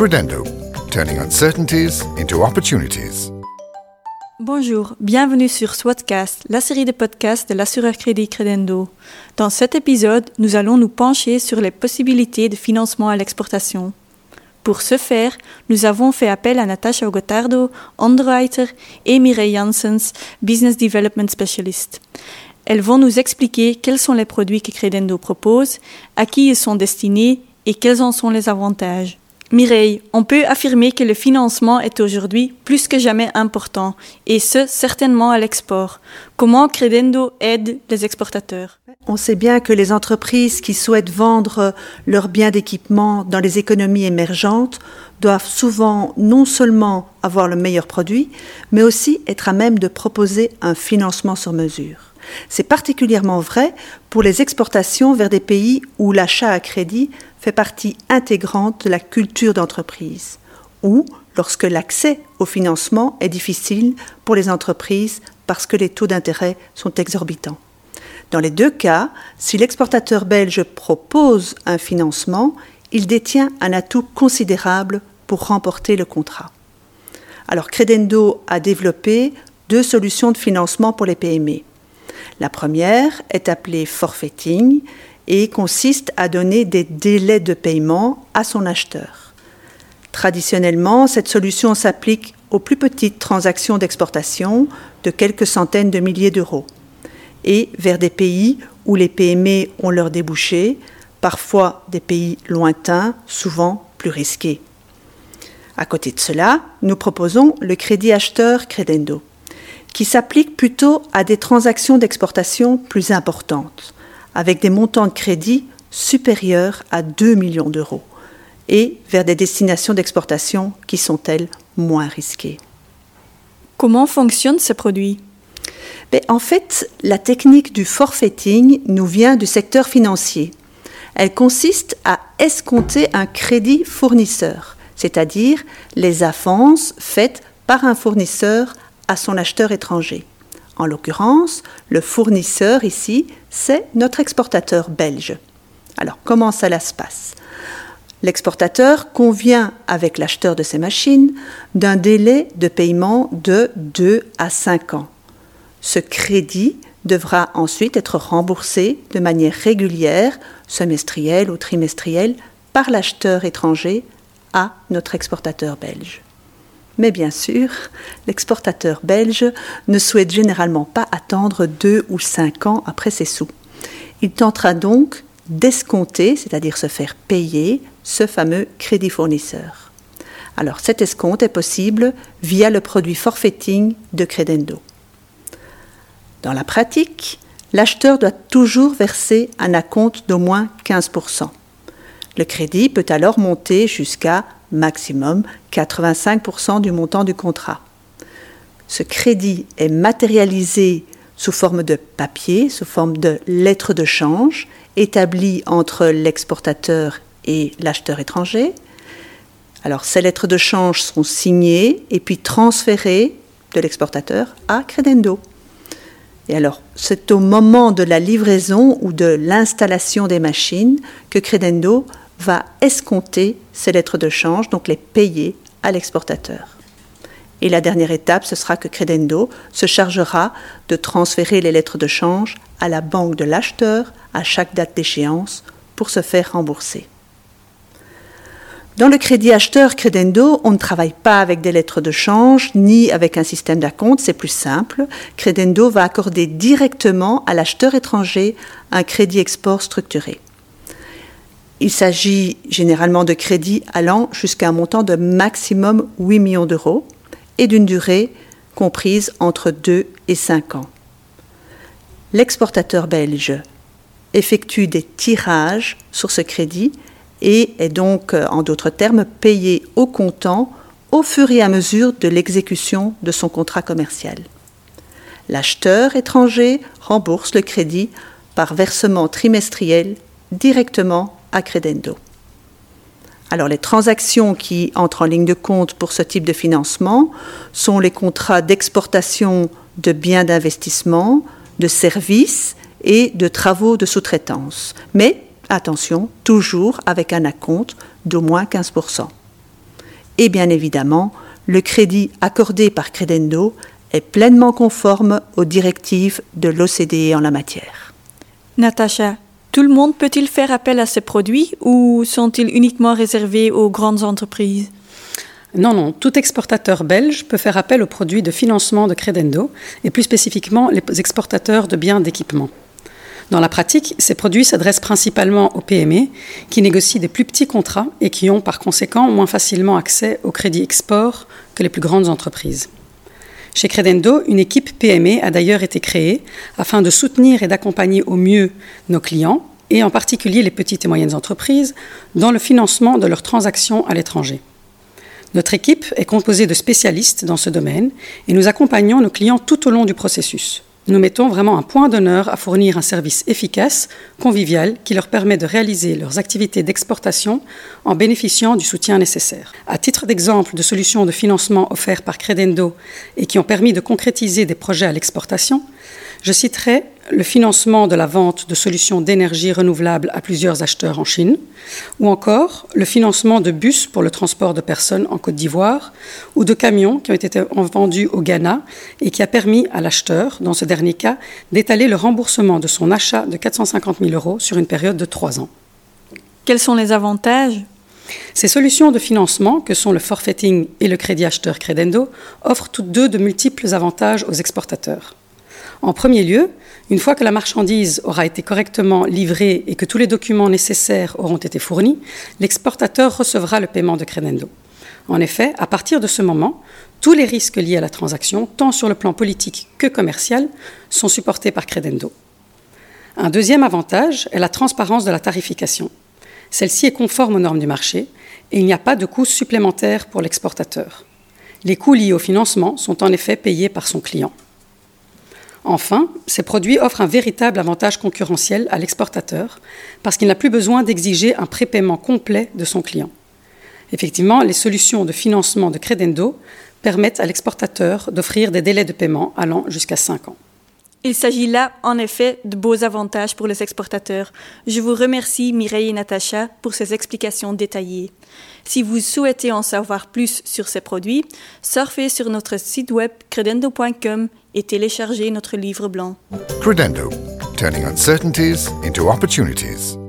Turning uncertainties into opportunities. Bonjour, bienvenue sur Swatcast, la série de podcasts de l'assureur crédit Credendo. Dans cet épisode, nous allons nous pencher sur les possibilités de financement à l'exportation. Pour ce faire, nous avons fait appel à Natasha Gotardo, underwriter, et Mireille Janssens, business development specialist. Elles vont nous expliquer quels sont les produits que Credendo propose, à qui ils sont destinés et quels en sont les avantages. Mireille, on peut affirmer que le financement est aujourd'hui plus que jamais important, et ce, certainement à l'export. Comment Credendo aide les exportateurs? On sait bien que les entreprises qui souhaitent vendre leurs biens d'équipement dans les économies émergentes doivent souvent non seulement avoir le meilleur produit, mais aussi être à même de proposer un financement sur mesure. C'est particulièrement vrai pour les exportations vers des pays où l'achat à crédit fait partie intégrante de la culture d'entreprise, ou lorsque l'accès au financement est difficile pour les entreprises parce que les taux d'intérêt sont exorbitants. Dans les deux cas, si l'exportateur belge propose un financement, il détient un atout considérable pour remporter le contrat. Alors Credendo a développé deux solutions de financement pour les PME. La première est appelée forfaiting et consiste à donner des délais de paiement à son acheteur. Traditionnellement, cette solution s'applique aux plus petites transactions d'exportation de quelques centaines de milliers d'euros et vers des pays où les PME ont leur débouché, parfois des pays lointains, souvent plus risqués. À côté de cela, nous proposons le crédit acheteur Credendo qui s'applique plutôt à des transactions d'exportation plus importantes, avec des montants de crédit supérieurs à 2 millions d'euros, et vers des destinations d'exportation qui sont, elles, moins risquées. Comment fonctionne ce produit? Mais En fait, la technique du forfaiting nous vient du secteur financier. Elle consiste à escompter un crédit fournisseur, c'est-à-dire les avances faites par un fournisseur à son acheteur étranger. En l'occurrence, le fournisseur ici, c'est notre exportateur belge. Alors, comment ça se passe? L'exportateur convient avec l'acheteur de ses machines d'un délai de paiement de 2 à 5 ans. Ce crédit devra ensuite être remboursé de manière régulière, semestrielle ou trimestrielle, par l'acheteur étranger à notre exportateur belge. Mais bien sûr, l'exportateur belge ne souhaite généralement pas attendre deux ou cinq ans après ses sous. Il tentera donc d'escompter, c'est-à-dire se faire payer, ce fameux crédit fournisseur. Alors cet escompte est possible via le produit forfaiting de Credendo. Dans la pratique, l'acheteur doit toujours verser un acompte d'au moins 15%. Le crédit peut alors monter jusqu'à maximum 85% du montant du contrat. Ce crédit est matérialisé sous forme de papier, sous forme de lettre de change, établie entre l'exportateur et l'acheteur étranger. Alors ces lettres de change sont signées et puis transférées de l'exportateur à Credendo. Et alors, c'est au moment de la livraison ou de l'installation des machines que Credendo va escompter ces lettres de change, donc les payer à l'exportateur. Et la dernière étape, ce sera que Credendo se chargera de transférer les lettres de change à la banque de l'acheteur à chaque date d'échéance pour se faire rembourser. Dans le crédit acheteur Credendo, on ne travaille pas avec des lettres de change ni avec un système d'acompte, c'est plus simple. Credendo va accorder directement à l'acheteur étranger un crédit export structuré. Il s'agit généralement de crédits allant jusqu'à un montant de maximum 8 millions d'euros et d'une durée comprise entre 2 et 5 ans. L'exportateur belge effectue des tirages sur ce crédit et est donc, en d'autres termes, payé au comptant au fur et à mesure de l'exécution de son contrat commercial. L'acheteur étranger rembourse le crédit par versement trimestriel directement à Credendo. Alors les transactions qui entrent en ligne de compte pour ce type de financement sont les contrats d'exportation de biens d'investissement, de services et de travaux de sous-traitance. Mais attention, toujours avec un acompte d'au moins 15%. Et bien évidemment, le crédit accordé par Credendo est pleinement conforme aux directives de l'OCDE en la matière. Natacha, tout le monde peut-il faire appel à ces produits ou sont-ils uniquement réservés aux grandes entreprises? Non, non, tout exportateur belge peut faire appel aux produits de financement de Credendo, et plus spécifiquement les exportateurs de biens d'équipement. Dans la pratique, ces produits s'adressent principalement aux PME qui négocient des plus petits contrats et qui ont par conséquent moins facilement accès au crédit export que les plus grandes entreprises. Chez Credendo, une équipe PME a d'ailleurs été créée afin de soutenir et d'accompagner au mieux nos clients, et en particulier les petites et moyennes entreprises, dans le financement de leurs transactions à l'étranger. Notre équipe est composée de spécialistes dans ce domaine et nous accompagnons nos clients tout au long du processus. Nous mettons vraiment un point d'honneur à fournir un service efficace, convivial, qui leur permet de réaliser leurs activités d'exportation en bénéficiant du soutien nécessaire. À titre d'exemple de solutions de financement offertes par Credendo et qui ont permis de concrétiser des projets à l'exportation, je citerai le financement de la vente de solutions d'énergie renouvelable à plusieurs acheteurs en Chine, ou encore le financement de bus pour le transport de personnes en Côte d'Ivoire, ou de camions qui ont été vendus au Ghana et qui a permis à l'acheteur, dans ce dernier cas, d'étaler le remboursement de son achat de 450 000 euros sur une période de trois ans. Quels sont les avantages? Ces solutions de financement, que sont le forfaiting et le crédit acheteur Credendo, offrent toutes deux de multiples avantages aux exportateurs. En premier lieu, une fois que la marchandise aura été correctement livrée et que tous les documents nécessaires auront été fournis, l'exportateur recevra le paiement de Credendo. En effet, à partir de ce moment, tous les risques liés à la transaction, tant sur le plan politique que commercial, sont supportés par Credendo. Un deuxième avantage est la transparence de la tarification. Celle-ci est conforme aux normes du marché et il n'y a pas de coûts supplémentaires pour l'exportateur. Les coûts liés au financement sont en effet payés par son client. Enfin, ces produits offrent un véritable avantage concurrentiel à l'exportateur parce qu'il n'a plus besoin d'exiger un prépaiement complet de son client. Effectivement, les solutions de financement de Credendo permettent à l'exportateur d'offrir des délais de paiement allant jusqu'à 5 ans. Il s'agit là, en effet, de beaux avantages pour les exportateurs. Je vous remercie, Mireille et Natacha, pour ces explications détaillées. Si vous souhaitez en savoir plus sur ces produits, surfez sur notre site web credendo.com et téléchargez notre livre blanc. Credendo, turning uncertainties into opportunities.